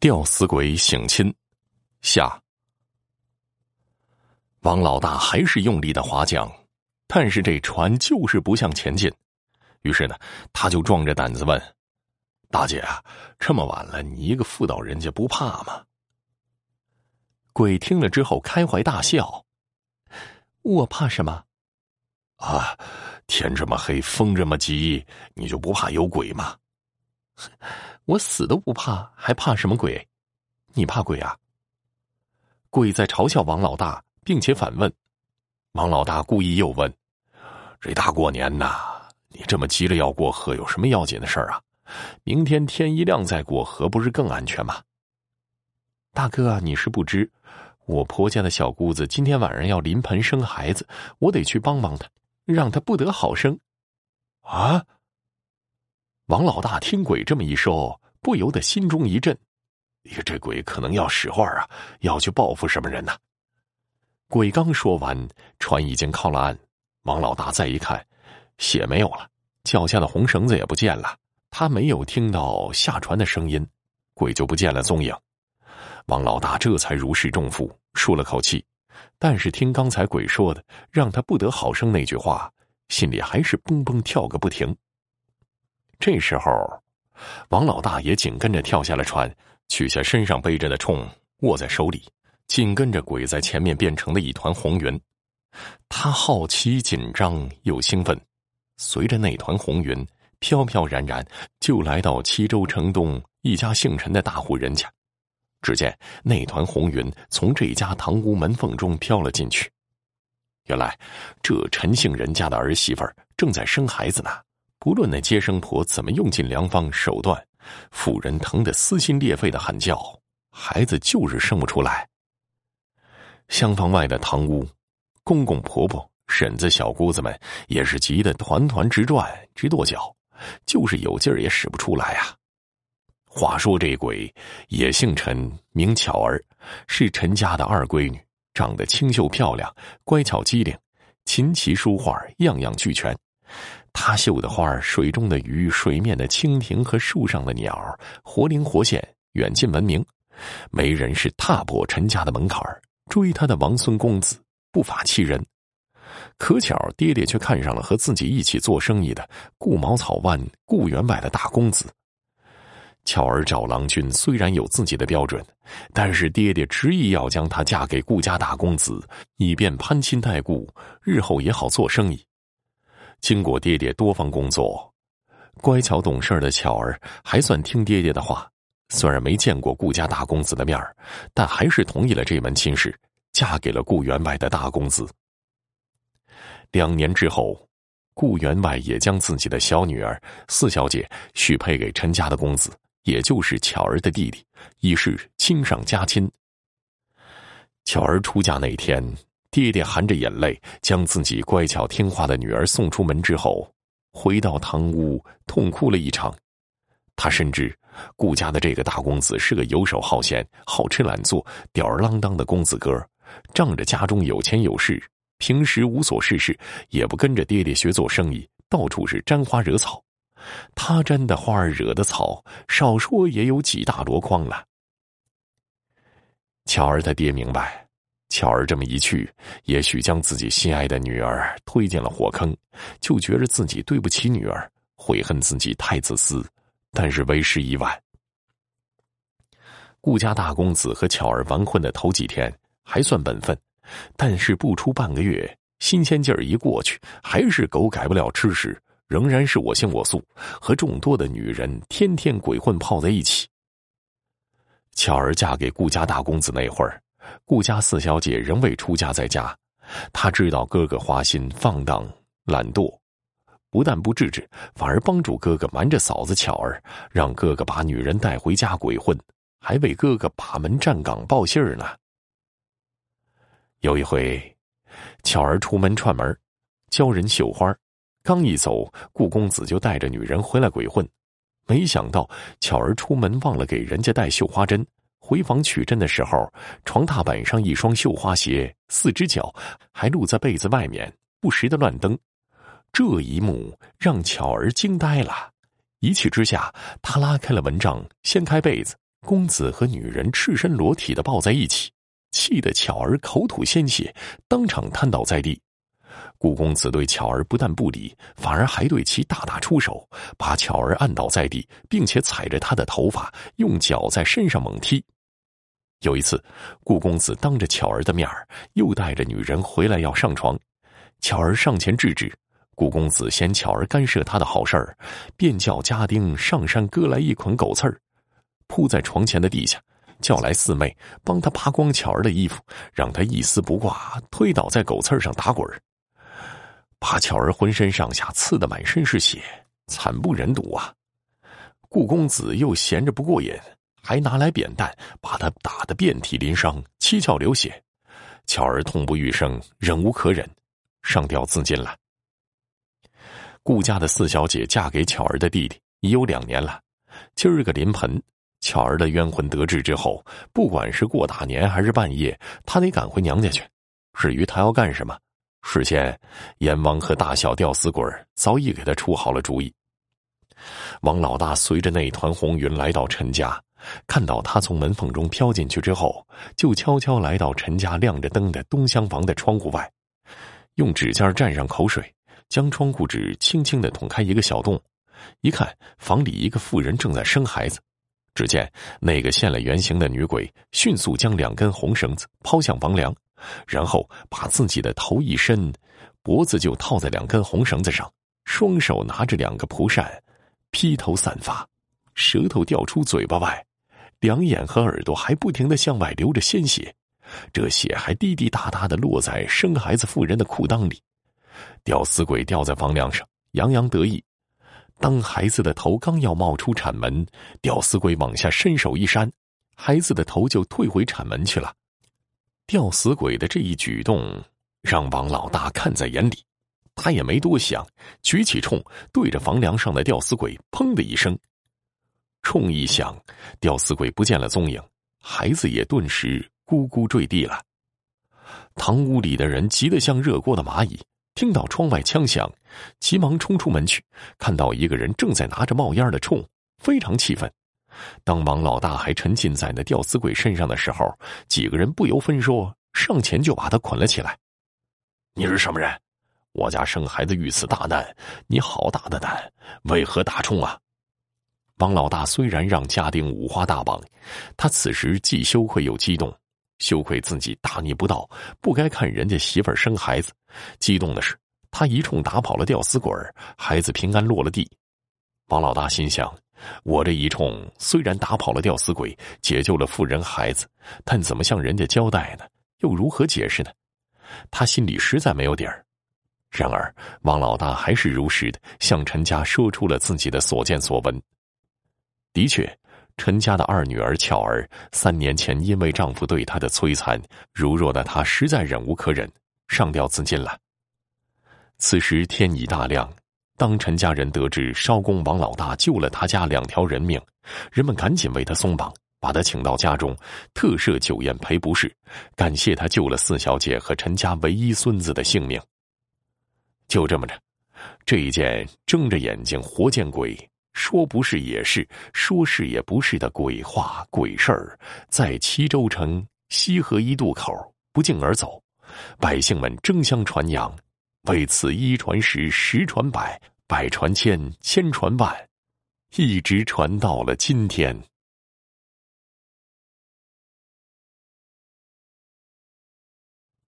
吊死鬼省亲，下。王老大还是用力的划桨，但是这船就是不向前进。于是呢，他就壮着胆子问：“大姐啊，这么晚了，你一个妇道人家不怕吗？”鬼听了之后开怀大笑：“我怕什么？啊，天这么黑，风这么急，你就不怕有鬼吗？我死都不怕，还怕什么鬼？你怕鬼啊？”鬼在嘲笑王老大。并且反问，王老大故意又问：“这大过年呐，你这么急着要过河，有什么要紧的事儿啊？明天天一亮再过河，不是更安全吗？”大哥，你是不知，我婆家的小姑子今天晚上要临盆生孩子，我得去帮帮她，让她不得好生。啊！王老大听鬼这么一说，不由得心中一震，这鬼可能要使坏啊，要去报复什么人呢？鬼刚说完，船已经靠了岸。王老大再一看，血没有了，脚下的红绳子也不见了。他没有听到下船的声音，鬼就不见了踪影。王老大这才如释重负，舒了口气。但是听刚才鬼说的“让他不得好生”那句话，心里还是蹦蹦跳个不停。这时候，王老大也紧跟着跳下了船，取下身上背着的铳，握在手里。紧跟着鬼在前面变成了一团红云，他好奇、紧张又兴奋，随着那团红云飘飘然然，就来到齐州城东一家姓陈的大户人家。只见那团红云从这家堂屋门缝中飘了进去。原来这陈姓人家的儿媳妇正在生孩子呢。不论那接生婆怎么用尽良方手段，妇人疼得撕心裂肺的喊叫，孩子就是生不出来。厢房外的堂屋，公公婆婆、婶子、小姑子们也是急得团团直转、直跺脚，就是有劲儿也使不出来啊。话说这鬼也姓陈，名巧儿，是陈家的二闺女，长得清秀漂亮，乖巧机灵，琴棋书画样样俱全。他绣的花水中的鱼、水面的蜻蜓和树上的鸟，活灵活现，远近闻名。没人是踏破陈家的门槛儿。追他的王孙公子不乏其人，可巧爹爹却看上了和自己一起做生意的顾茅草湾顾员外的大公子。巧儿找郎君虽然有自己的标准，但是爹爹执意要将她嫁给顾家大公子，以便攀亲带故，日后也好做生意。经过爹爹多方工作，乖巧懂事的巧儿还算听爹爹的话。虽然没见过顾家大公子的面儿，但还是同意了这门亲事，嫁给了顾员外的大公子。两年之后，顾员外也将自己的小女儿四小姐许配给陈家的公子，也就是巧儿的弟弟，以示亲上加亲。巧儿出嫁那天，爹爹含着眼泪将自己乖巧听话的女儿送出门之后，回到堂屋痛哭了一场。他深知。顾家的这个大公子是个游手好闲、好吃懒做、吊儿郎当的公子哥，仗着家中有钱有势，平时无所事事，也不跟着爹爹学做生意，到处是沾花惹草。他沾的花惹的草，少说也有几大箩筐了。巧儿他爹明白，巧儿这么一去，也许将自己心爱的女儿推进了火坑，就觉着自己对不起女儿，悔恨自己太自私。但是为时已晚。顾家大公子和巧儿完婚的头几天还算本分，但是不出半个月，新鲜劲儿一过去，还是狗改不了吃屎，仍然是我行我素，和众多的女人天天鬼混泡在一起。巧儿嫁给顾家大公子那会儿，顾家四小姐仍未出嫁在家，她知道哥哥花心放荡懒惰。不但不制止，反而帮助哥哥瞒着嫂子巧儿，让哥哥把女人带回家鬼混，还为哥哥把门站岗报信儿呢。有一回，巧儿出门串门，教人绣花，刚一走，顾公子就带着女人回来鬼混。没想到巧儿出门忘了给人家带绣花针，回房取针的时候，床踏板上一双绣花鞋，四只脚还露在被子外面，不时的乱蹬。这一幕让巧儿惊呆了，一气之下，他拉开了蚊帐，掀开被子，公子和女人赤身裸体的抱在一起，气得巧儿口吐鲜血，当场瘫倒在地。顾公子对巧儿不但不理，反而还对其大打出手，把巧儿按倒在地，并且踩着她的头发，用脚在身上猛踢。有一次，顾公子当着巧儿的面儿，又带着女人回来要上床，巧儿上前制止。顾公子嫌巧儿干涉他的好事儿，便叫家丁上山割来一捆狗刺儿，铺在床前的地下，叫来四妹帮他扒光巧儿的衣服，让他一丝不挂推倒在狗刺上打滚儿，把巧儿浑身上下刺得满身是血，惨不忍睹啊！顾公子又闲着不过瘾。还拿来扁担，把他打得遍体鳞伤，七窍流血。巧儿痛不欲生，忍无可忍，上吊自尽了。顾家的四小姐嫁给巧儿的弟弟已有两年了，今儿个临盆，巧儿的冤魂得志之后，不管是过大年还是半夜，她得赶回娘家去。至于她要干什么，事先阎王和大小吊死鬼早已给他出好了主意。王老大随着那团红云来到陈家。看到他从门缝中飘进去之后，就悄悄来到陈家亮着灯的东厢房的窗户外，用指尖蘸上口水，将窗户纸轻轻的捅开一个小洞。一看，房里一个妇人正在生孩子。只见那个现了原形的女鬼迅速将两根红绳子抛向房梁，然后把自己的头一伸，脖子就套在两根红绳子上，双手拿着两个蒲扇，披头散发，舌头掉出嘴巴外。两眼和耳朵还不停的向外流着鲜血，这血还滴滴答答的落在生孩子妇人的裤裆里。吊死鬼吊在房梁上，洋洋得意。当孩子的头刚要冒出产门，吊死鬼往下伸手一扇，孩子的头就退回产门去了。吊死鬼的这一举动让王老大看在眼里，他也没多想，举起冲对着房梁上的吊死鬼，砰的一声。冲一响，吊死鬼不见了踪影，孩子也顿时咕咕坠地了。堂屋里的人急得像热锅的蚂蚁，听到窗外枪响，急忙冲出门去，看到一个人正在拿着冒烟的铳，非常气愤。当王老大还沉浸在那吊死鬼身上的时候，几个人不由分说上前就把他捆了起来。你是什么人？我家生孩子遇此大难，你好大的胆，为何打冲啊？王老大虽然让家丁五花大绑，他此时既羞愧又激动，羞愧自己大逆不道，不该看人家媳妇儿生孩子；激动的是，他一冲打跑了吊死鬼孩子平安落了地。王老大心想：我这一冲虽然打跑了吊死鬼，解救了妇人孩子，但怎么向人家交代呢？又如何解释呢？他心里实在没有底儿。然而，王老大还是如实的向陈家说出了自己的所见所闻。的确，陈家的二女儿巧儿三年前因为丈夫对她的摧残，如若的她实在忍无可忍，上吊自尽了。此时天已大亮，当陈家人得知烧工王老大救了他家两条人命，人们赶紧为他松绑，把他请到家中，特设酒宴赔不是，感谢他救了四小姐和陈家唯一孙子的性命。就这么着，这一件睁着眼睛活见鬼。说不是也是，说是也不是的鬼话鬼事儿，在齐州城西河一渡口不胫而走，百姓们争相传扬，为此一传十，十传百，百传千，千传万，一直传到了今天。